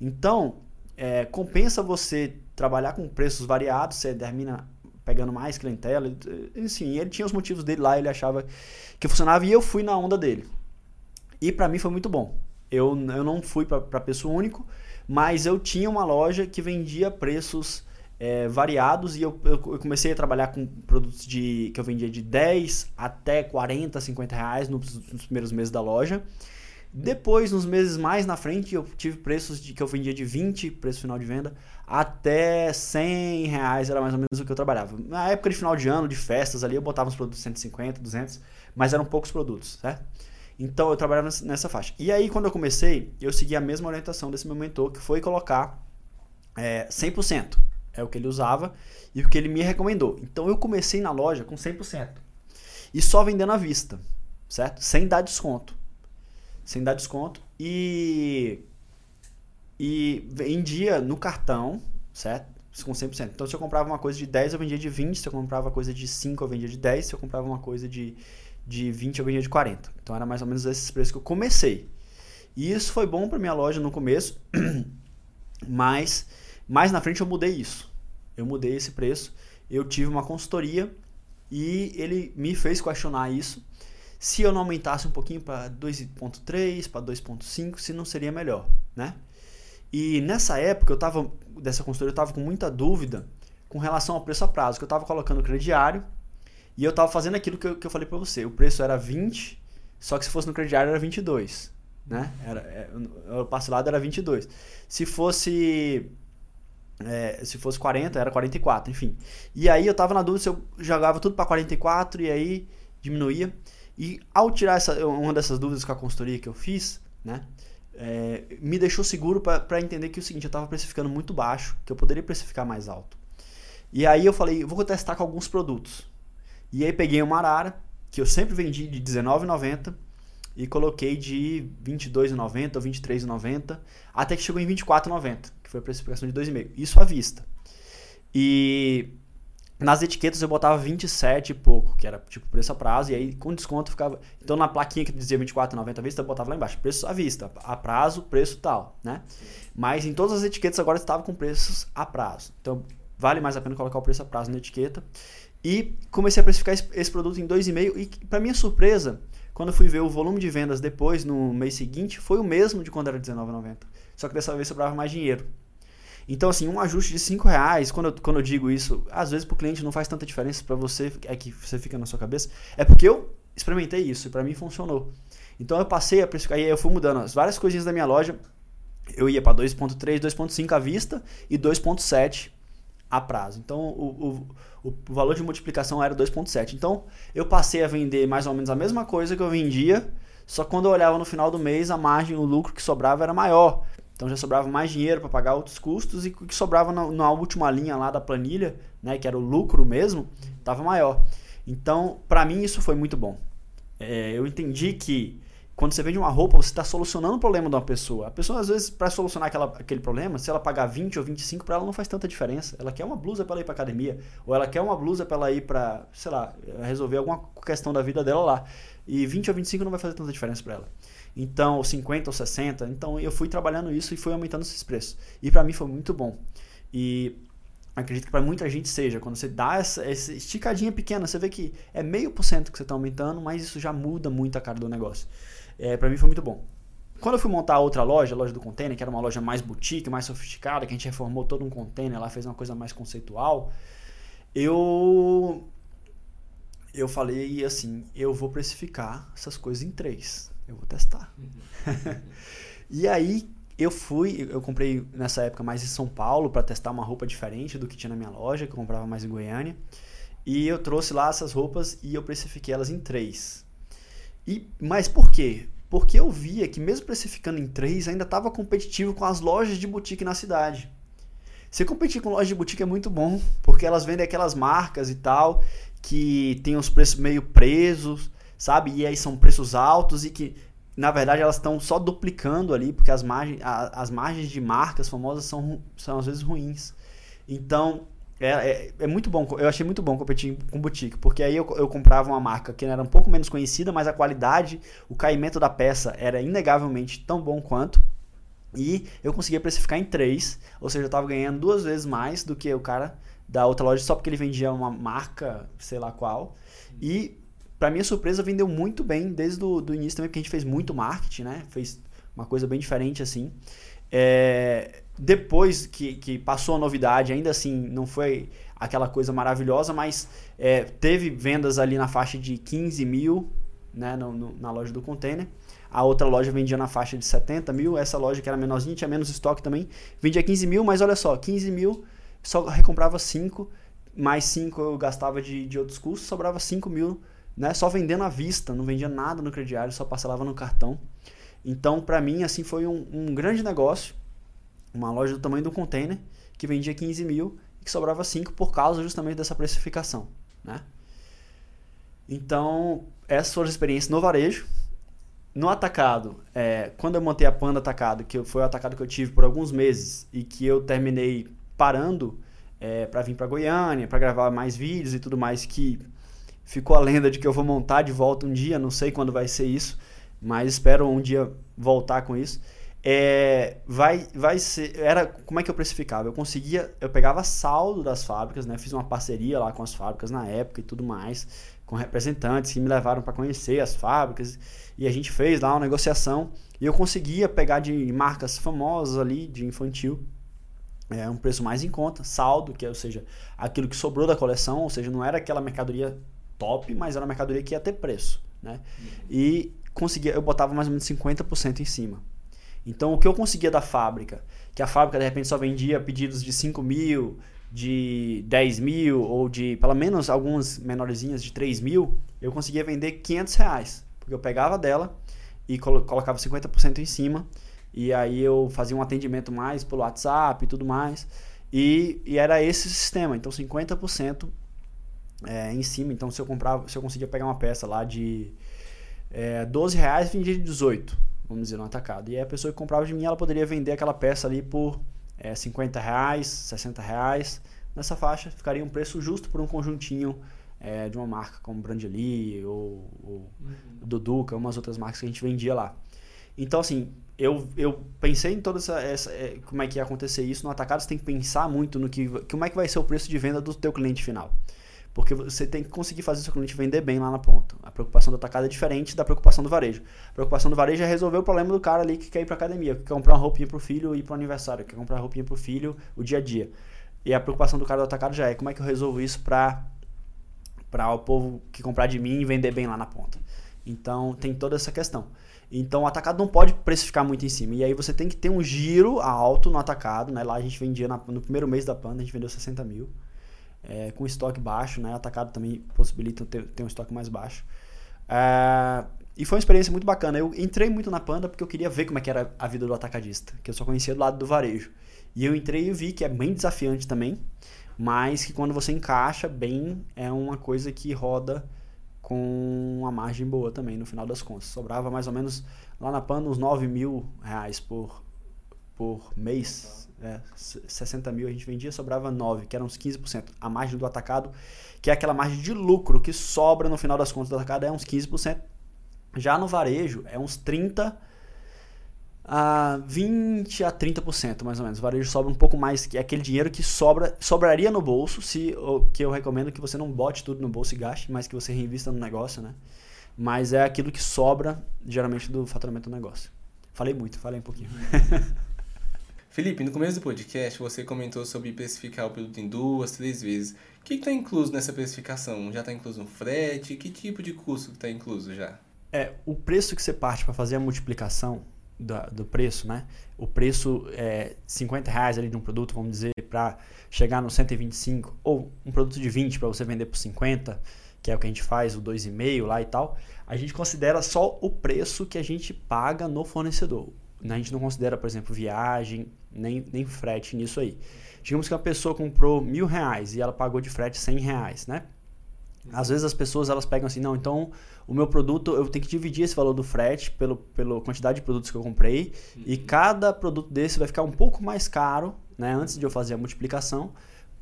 Então, é, compensa você trabalhar com preços variados, você termina pegando mais clientela. Enfim, ele tinha os motivos dele lá, ele achava que funcionava e eu fui na onda dele. E para mim foi muito bom. Eu, eu não fui para preço único, mas eu tinha uma loja que vendia preços é, variados e eu, eu, comecei a trabalhar com produtos de que eu vendia de 10 até 40, 50 reais nos, nos primeiros meses da loja. Depois, nos meses mais na frente, eu tive preços de que eu vendia de 20, preço final de venda, até 100 reais, era mais ou menos o que eu trabalhava. Na época de final de ano, de festas ali, eu botava uns produtos 150, 200, mas eram poucos produtos, certo? Então eu trabalhava nessa faixa. E aí, quando eu comecei, eu segui a mesma orientação desse meu mentor, que foi colocar é, 100%. É o que ele usava e o que ele me recomendou. Então eu comecei na loja com 100%. E só vendendo à vista, certo? Sem dar desconto sem dar desconto. E, e vendia no cartão, certo? Com 100%. Então, se eu comprava uma coisa de 10, eu vendia de 20. Se eu comprava coisa de 5, eu vendia de 10. Se eu comprava uma coisa de, de 20, eu vendia de 40. Então, era mais ou menos esses preços que eu comecei. E isso foi bom para minha loja no começo, mas mais na frente eu mudei isso. Eu mudei esse preço. Eu tive uma consultoria e ele me fez questionar isso se eu não aumentasse um pouquinho para 2.3, para 2.5, se não seria melhor, né? E nessa época eu tava dessa consultoria eu estava com muita dúvida com relação ao preço a prazo, que eu estava colocando crediário e eu estava fazendo aquilo que eu, que eu falei para você. O preço era 20, só que se fosse no crediário era 22, né? Era, é, o parcelado era 22. Se fosse é, se fosse 40, era 44, enfim. E aí eu tava na dúvida se eu jogava tudo para 44 e aí diminuía. E ao tirar essa, uma dessas dúvidas com a consultoria que eu fiz, né, é, me deixou seguro para entender que o seguinte, eu estava precificando muito baixo, que eu poderia precificar mais alto. E aí eu falei, vou testar com alguns produtos. E aí peguei uma arara, que eu sempre vendi de R$19,90 e coloquei de R$22,90 ou R$23,90, até que chegou em R$24,90, que foi a precificação de 2,5. Isso à vista. E nas etiquetas eu botava 27 e pouco, que era tipo preço a prazo, e aí com desconto ficava. Então na plaquinha que dizia 24,90 à vista, eu botava lá embaixo, preço à vista, a prazo, preço tal, né? Mas em todas as etiquetas agora estava com preços a prazo. Então vale mais a pena colocar o preço a prazo na etiqueta. E comecei a precificar esse, produto em 2,5 e para minha surpresa, quando fui ver o volume de vendas depois, no mês seguinte, foi o mesmo de quando era R$19,90. Só que dessa vez sobrava mais dinheiro. Então, assim, um ajuste de 5 reais, quando eu, quando eu digo isso, às vezes para o cliente não faz tanta diferença para você, é que você fica na sua cabeça, é porque eu experimentei isso e para mim funcionou. Então eu passei a precificar, aí eu fui mudando as várias coisinhas da minha loja, eu ia para 2.3, 2.5 à vista e 2.7 a prazo. Então o, o, o valor de multiplicação era 2.7. Então eu passei a vender mais ou menos a mesma coisa que eu vendia, só que quando eu olhava no final do mês, a margem, o lucro que sobrava era maior. Então já sobrava mais dinheiro para pagar outros custos e o que sobrava na, na, última linha lá da planilha, né, que era o lucro mesmo, estava maior. Então, para mim isso foi muito bom. É, eu entendi que quando você vende uma roupa, você está solucionando o problema de uma pessoa. A pessoa, às vezes, para solucionar aquela, aquele problema, se ela pagar 20 ou 25, para ela não faz tanta diferença. Ela quer uma blusa para ir para academia, ou ela quer uma blusa para ela ir para, sei lá, resolver alguma questão da vida dela lá. E 20 ou 25 não vai fazer tanta diferença para ela. Então, ou 50 ou 60. Então, eu fui trabalhando isso e fui aumentando esses preços. E para mim foi muito bom. E acredito que para muita gente seja. Quando você dá essa, essa esticadinha pequena, você vê que é meio por cento que você está aumentando, mas isso já muda muito a cara do negócio. É, para mim foi muito bom. Quando eu fui montar outra loja, a loja do container, que era uma loja mais boutique, mais sofisticada, que a gente reformou todo um container lá, fez uma coisa mais conceitual, eu eu falei assim, eu vou precificar essas coisas em três. Eu vou testar. Uhum. e aí eu fui, eu comprei nessa época mais em São Paulo para testar uma roupa diferente do que tinha na minha loja, que eu comprava mais em Goiânia. E eu trouxe lá essas roupas e eu precifiquei elas em três. E, mas por quê? Porque eu via que mesmo precificando em três, ainda estava competitivo com as lojas de boutique na cidade. Você competir com loja de boutique é muito bom, porque elas vendem aquelas marcas e tal, que tem os preços meio presos, sabe? E aí são preços altos e que, na verdade, elas estão só duplicando ali, porque as margens, a, as margens de marcas famosas são, são às vezes ruins. Então, é, é, é, muito bom, eu achei muito bom competir com boutique, porque aí eu, eu comprava uma marca que era um pouco menos conhecida, mas a qualidade, o caimento da peça era inegavelmente tão bom quanto. E eu conseguia precificar em 3, ou seja, eu estava ganhando duas vezes mais do que o cara da outra loja só porque ele vendia uma marca, sei lá qual. E para minha surpresa vendeu muito bem desde o início também, porque a gente fez muito marketing, né? Fez uma coisa bem diferente assim. É, depois que, que passou a novidade, ainda assim não foi aquela coisa maravilhosa, mas é, teve vendas ali na faixa de 15 mil né, no, no, na loja do container. A outra loja vendia na faixa de 70 mil. Essa loja que era menorzinha, tinha menos estoque também. Vendia 15 mil, mas olha só, 15 mil só recomprava 5, mais 5 eu gastava de, de outros custos, sobrava 5 mil, né? Só vendendo à vista, não vendia nada no crediário, só parcelava no cartão. Então, para mim, assim, foi um, um, grande negócio. Uma loja do tamanho do container, que vendia 15 mil e que sobrava 5 por causa justamente dessa precificação, né? Então, essas foram as experiências no varejo. No atacado, é, quando eu montei a Panda Atacado, que foi o atacado que eu tive por alguns meses e que eu terminei parando é, para vir para Goiânia, para gravar mais vídeos e tudo mais, que ficou a lenda de que eu vou montar de volta um dia, não sei quando vai ser isso, mas espero um dia voltar com isso. É, vai, vai ser. Era como é que eu precificava? Eu conseguia, eu pegava saldo das fábricas, né? Fiz uma parceria lá com as fábricas na época e tudo mais, com representantes que me levaram para conhecer as fábricas e a gente fez lá uma negociação e eu conseguia pegar de marcas famosas ali de infantil é um preço mais em conta, saldo, que é, ou seja, aquilo que sobrou da coleção, ou seja, não era aquela mercadoria top, mas era uma mercadoria que ia ter preço, né? Uhum. E conseguia, eu botava mais ou menos 50% em cima. Então, o que eu conseguia da fábrica, que a fábrica de repente só vendia pedidos de 5 mil, de 10 mil, ou de pelo menos algumas menorzinhas de 3 mil, eu conseguia vender 500 reais. Porque eu pegava dela e colocava 50% em cima e aí eu fazia um atendimento mais pelo WhatsApp e tudo mais. E, e era esse sistema. Então 50% é, em cima. Então se eu comprava, se eu conseguia pegar uma peça lá de é, 12 reais, vendia de 18, vamos dizer, no atacado. E a pessoa que comprava de mim, ela poderia vender aquela peça ali por é, 50 reais, 60 reais. Nessa faixa ficaria um preço justo por um conjuntinho é, de uma marca como Brandly ou, ou uhum. Duduca, umas outras marcas que a gente vendia lá. Então, assim, eu, eu pensei em toda essa, essa, é, como é que ia acontecer isso no atacado, você tem que pensar muito no que como é que vai ser o preço de venda do teu cliente final. Porque você tem que conseguir fazer o seu cliente vender bem lá na ponta. A preocupação do atacado é diferente da preocupação do varejo. A preocupação do varejo é resolver o problema do cara ali que quer ir para academia, que quer comprar uma roupinha para o filho e ir para o aniversário, que quer comprar uma roupinha para o filho o dia a dia. E a preocupação do cara do atacado já é como é que eu resolvo isso para para o povo que comprar de mim e vender bem lá na ponta. Então tem toda essa questão. Então o atacado não pode precificar muito em cima. E aí você tem que ter um giro alto no atacado. Né? Lá a gente vendia na, no primeiro mês da Panda, a gente vendeu 60 mil. É, com estoque baixo, né? Atacado também possibilita ter, ter um estoque mais baixo. É, e foi uma experiência muito bacana. Eu entrei muito na Panda porque eu queria ver como é que era a vida do atacadista, que eu só conhecia do lado do varejo. E eu entrei e vi que é bem desafiante também, mas que quando você encaixa bem, é uma coisa que roda com uma margem boa também, no final das contas. Sobrava mais ou menos lá na PAN uns 9 mil reais por, por mês. É, 60 mil a gente vendia, sobrava 9, que eram uns 15%. A margem do atacado, que é aquela margem de lucro que sobra no final das contas do atacado, é uns 15%. Já no varejo, é uns 30%. a 20 a 30% mais ou menos. O varejo sobra um pouco mais, que é aquele dinheiro que sobra, sobraria no bolso, se o que eu recomendo que você não bote tudo no bolso e gaste, mas que você reinvista no negócio, né? Mas é aquilo que sobra geralmente do faturamento do negócio. Falei muito, falei um pouquinho. Felipe, no começo do podcast você comentou sobre precificar o produto em duas, três vezes. O que está incluso nessa precificação? Já está incluso um frete? Que tipo de custo está incluso já? É, o preço que você parte para fazer a multiplicação do, do, preço, né? O preço é 50 reais ali de um produto, vamos dizer, para chegar no 125, ou um produto de 20 para você vender por 50, que é o que a gente faz, o 2,5 lá e tal, a gente considera só o preço que a gente paga no fornecedor. A gente não considera, por exemplo, viagem, nem, nem frete nisso aí. Digamos que uma pessoa comprou mil reais e ela pagou de frete 100 reais, né? Às vezes as pessoas elas pegam assim, não, então o meu produto eu tenho que dividir esse valor do frete pelo, pela quantidade de produtos que eu comprei uhum. e cada produto desse vai ficar um pouco mais caro, né, antes de eu fazer a multiplicação,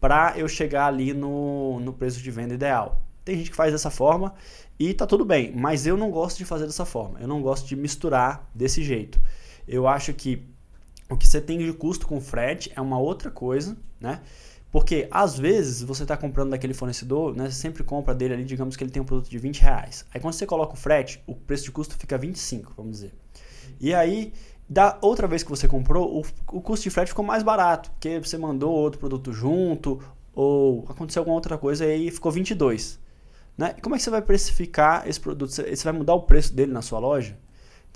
para eu chegar ali no, no preço de venda ideal. Tem gente que faz dessa forma e tá tudo bem, mas eu não gosto de fazer dessa forma. Eu não gosto de misturar desse jeito. Eu acho que o que você tem de custo com frete é uma outra coisa, né? Porque às vezes você está comprando daquele fornecedor, né, você sempre compra dele ali, digamos que ele tem um produto de 20 reais. Aí quando você coloca o frete, o preço de custo fica 25, vamos dizer. E aí, da outra vez que você comprou, o, o custo de frete ficou mais barato, porque você mandou outro produto junto, ou aconteceu alguma outra coisa e aí ficou 22. Né? E como é que você vai precificar esse produto? Você vai mudar o preço dele na sua loja?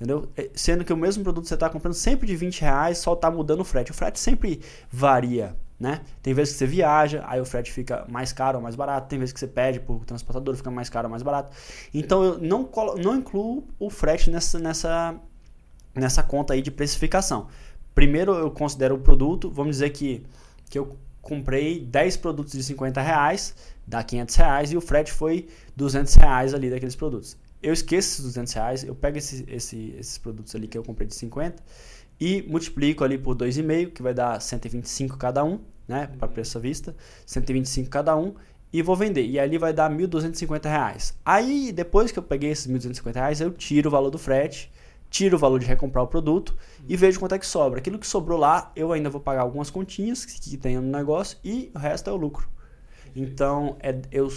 Entendeu? É, sendo que o mesmo produto você está comprando sempre de 20 reais, só está mudando o frete. O frete sempre varia né? Tem vezes que você viaja, aí o frete fica mais caro ou mais barato, tem vezes que você pede por transportador, fica mais caro ou mais barato. Então eu não, colo, não incluo o frete nessa, nessa, nessa conta aí de precificação. Primeiro eu considero o produto, vamos dizer que, que eu comprei 10 produtos de 50 reais, dá 500 reais e o frete foi 200 reais ali daqueles produtos. Eu esqueço esses 200 reais, eu pego esse, esse, esses produtos ali que eu comprei de 50 e multiplico ali por 2,5, que vai dar 125 cada um, né, para preço à vista, 125 cada um, e vou vender. E ali vai dar 1.250 reais. Aí, depois que eu peguei esses 1.250 reais, eu tiro o valor do frete, tiro o valor de recomprar o produto e vejo quanto é que sobra. Aquilo que sobrou lá, eu ainda vou pagar algumas continhas que, que tem no negócio e o resto é o lucro. Então, é, eu,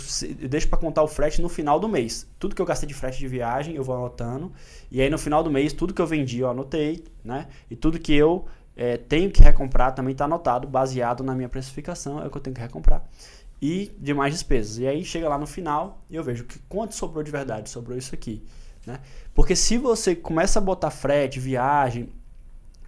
eu deixo para contar o frete no final do mês. Tudo que eu gastei de frete de viagem, eu vou anotando. E aí, no final do mês, tudo que eu vendi, eu anotei. Né? E tudo que eu é, tenho que recomprar também está anotado, baseado na minha precificação, é o que eu tenho que recomprar. E demais despesas. E aí, chega lá no final e eu vejo que quanto sobrou de verdade. Sobrou isso aqui. Né? Porque se você começa a botar frete, viagem,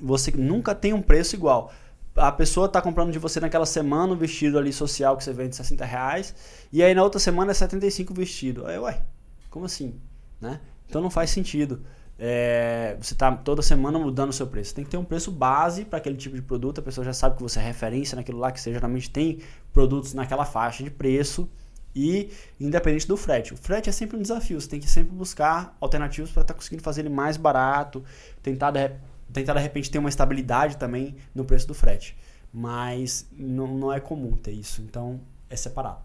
você nunca tem um preço igual a pessoa está comprando de você naquela semana um vestido ali social que você vende 60 reais, e aí na outra semana é 75 vestido. Aí, ué, como assim? Né? Então não faz sentido. É, você está toda semana mudando o seu preço. Tem que ter um preço base para aquele tipo de produto. A pessoa já sabe que você é referência naquilo lá, que você geralmente tem produtos naquela faixa de preço e independente do frete. O frete é sempre um desafio. Você tem que sempre buscar alternativas para estar tá conseguindo fazer ele mais barato, tentar tentar de repente ter uma estabilidade também no preço do frete. Mas não, não é comum ter isso, então é separado.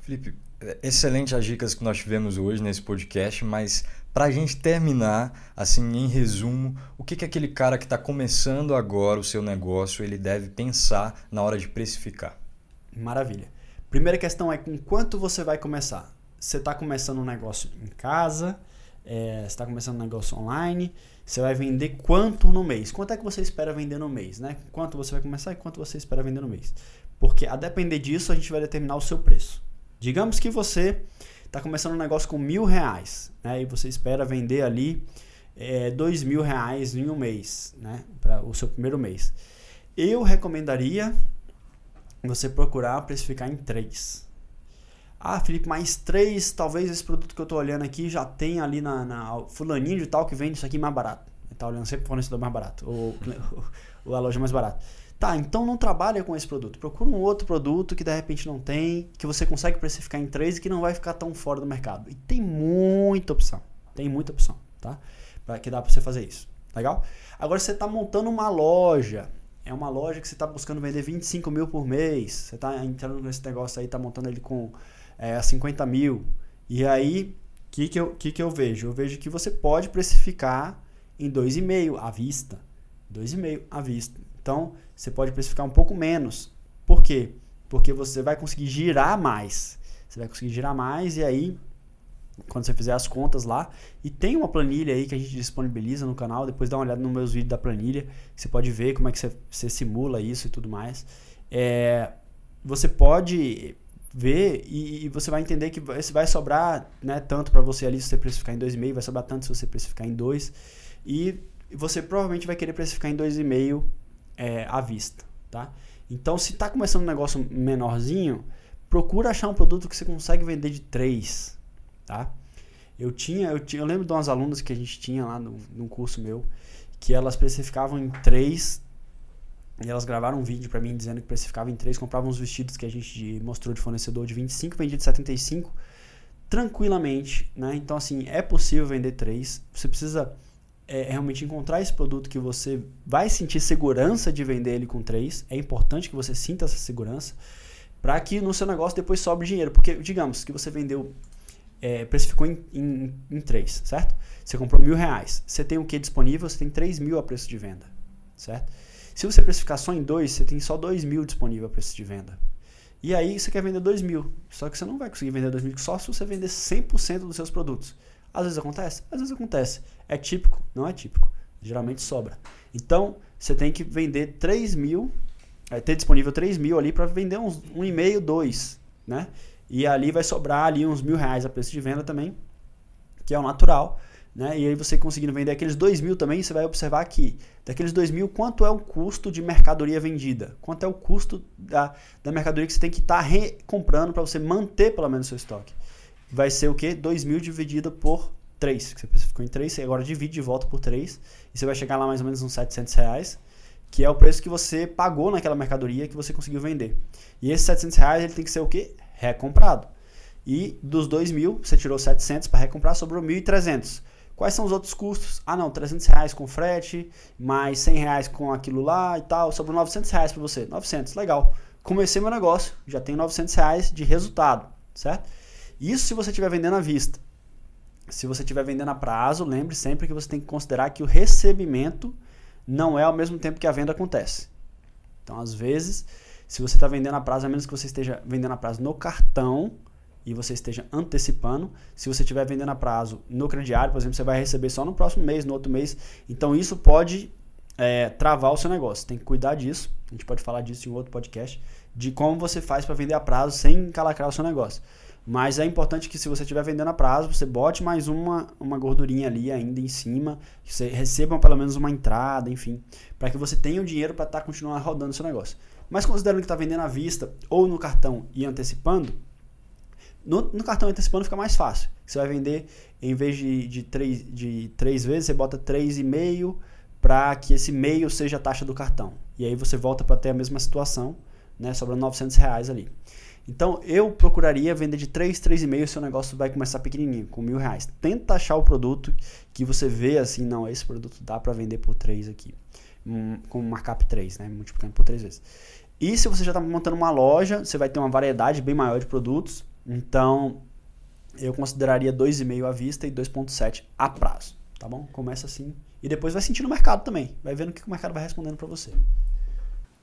Felipe, excelente as dicas que nós tivemos hoje nesse podcast, mas para a gente terminar, assim, em resumo, o que, que aquele cara que está começando agora o seu negócio ele deve pensar na hora de precificar? Maravilha. Primeira questão é com quanto você vai começar. Você está começando um negócio em casa, é, você está começando um negócio online, você vai vender quanto no mês? Quanto é que você espera vender no mês? Né? Quanto você vai começar e quanto você espera vender no mês? Porque a depender disso, a gente vai determinar o seu preço. Digamos que você está começando um negócio com mil reais né? e você espera vender ali é, dois mil reais em um mês, né? para o seu primeiro mês. Eu recomendaria você procurar precificar em três. Ah, Felipe, mais três, talvez esse produto que eu estou olhando aqui já tem ali na, na fulaninho de tal que vende isso aqui mais barato. Está olhando sempre o fornecedor mais barato, ou, a loja mais barata. Tá, então não trabalha com esse produto. Procura um outro produto que de repente não tem, que você consegue precificar em três e que não vai ficar tão fora do mercado. E tem muita opção. Tem muita opção, tá? Para que dá para você fazer isso. Legal? Agora você está montando uma loja. É uma loja que você está buscando vender 25 mil por mês. Você está entrando nesse negócio aí, está montando ele com é, a 50 mil. E aí, o que, que, eu, que, que eu vejo? Eu vejo que você pode precificar em 2,5 à vista. 2,5 à vista. Então, você pode precificar um pouco menos. Por quê? Porque você vai conseguir girar mais. Você vai conseguir girar mais e aí quando você fizer as contas lá. E tem uma planilha aí que a gente disponibiliza no canal. Depois dá uma olhada nos meus vídeos da planilha. Você pode ver como é que você, você simula isso e tudo mais. É, você pode ver e, e, você vai entender que vai sobrar né, tanto para você ali se você precificar em 2,5, vai sobrar tanto se você precificar em 2. E você provavelmente vai querer precificar em 2,5 é, à vista. Tá? Então, se está começando um negócio menorzinho, procura achar um produto que você consegue vender de 3 tá? Eu tinha, eu tinha, eu lembro de umas alunas que a gente tinha lá no, num curso meu, que elas especificavam em três, e elas gravaram um vídeo para mim dizendo que especificavam em três, compravam uns vestidos que a gente mostrou de fornecedor de 25, vendia de 75, tranquilamente, né? Então, assim, é possível vender três, você precisa é, realmente encontrar esse produto que você vai sentir segurança de vender ele com três, é importante que você sinta essa segurança, para que no seu negócio depois sobre dinheiro, porque, digamos, que você vendeu é, precificou em, em, em 3, certo? Você comprou mil reais. Você tem o que disponível? Você tem 3 mil a preço de venda, certo? Se você precificar só em 2, você tem só 2 mil disponível a preço de venda. E aí você quer vender 2 mil. Só que você não vai conseguir vender 2 mil só se você vender 100% dos seus produtos. Às vezes acontece? Às vezes acontece. É típico? Não é típico. Geralmente sobra. Então, você tem que vender 3 mil, é, ter disponível 3 mil ali para vender uns 1,5, 2, né? E ali vai sobrar ali uns mil reais a preço de venda também, que é o natural. Né? E aí você conseguindo vender aqueles dois mil também, você vai observar que daqueles dois mil, quanto é o custo de mercadoria vendida? Quanto é o custo da, da mercadoria que você tem que estar tá recomprando para você manter pelo menos seu estoque? Vai ser o quê? Dois mil dividido por 3, que você ficou em 3, você agora divide de volta por 3, e você vai chegar lá mais ou menos uns 700 reais, que é o preço que você pagou naquela mercadoria que você conseguiu vender. E esses 700 reais ele tem que ser o quê? recomprado. E dos 2 mil, você tirou 700 para recomprar, sobrou 1.300. Quais são os outros custos? Ah, não, 300 reais com frete, mais 100 reais com aquilo lá e tal. Sobrou 900 reais para você. 900, legal. Comecei meu negócio, já tenho 900 reais de resultado, certo? Isso se você estiver vendendo à vista. Se você estiver vendendo a prazo, lembre sempre que você tem que considerar que o recebimento não é ao mesmo tempo que a venda acontece. Então, às vezes, se você está vendendo a prazo, a menos que você esteja vendendo a prazo no cartão e você esteja antecipando. Se você estiver vendendo a prazo no crediário, por exemplo, você vai receber só no próximo mês, no outro mês. Então isso pode é, travar o seu negócio. Tem que cuidar disso. A gente pode falar disso em outro podcast, de como você faz para vender a prazo sem encalacrar o seu negócio. Mas é importante que se você estiver vendendo a prazo, você bote mais uma, uma gordurinha ali ainda em cima, que você receba pelo menos uma entrada, enfim, para que você tenha o dinheiro para estar tá, continuando rodando o seu negócio. Mas considerando que está vendendo à vista ou no cartão e antecipando, no, no, cartão antecipando fica mais fácil. Você vai vender, em vez de, de, três, de três vezes, você bota 3,5 para que esse meio seja a taxa do cartão. E aí você volta para ter a mesma situação, né, sobrando 900 reais ali. Então eu procuraria vender de 3, 3,5 seu negócio vai começar pequenininho, com mil reais. Tenta achar o produto que você vê assim, não, esse produto dá para vender por 3 aqui. Um, com markup 3, né, multiplicando por 3 vezes. E se você já está montando uma loja, você vai ter uma variedade bem maior de produtos. Então, eu consideraria 2,5 à vista e 2,7 a prazo. Tá bom? Começa assim. E depois vai sentindo o mercado também. Vai vendo o que o mercado vai respondendo para você.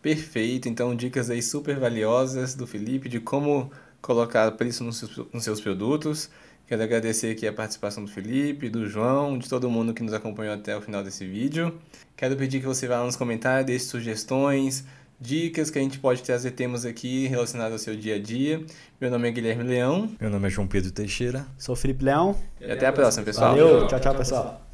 Perfeito. Então, dicas aí super valiosas do Felipe de como colocar preço nos seus, nos seus produtos. Quero agradecer aqui a participação do Felipe, do João, de todo mundo que nos acompanhou até o final desse vídeo. Quero pedir que você vá nos comentários, deixe sugestões, dicas que a gente pode trazer temas aqui relacionados ao seu dia a dia. Meu nome é Guilherme Leão. Meu nome é João Pedro Teixeira. Sou Felipe Leão. E até a próxima, pessoal. Valeu, tchau, tchau, pessoal.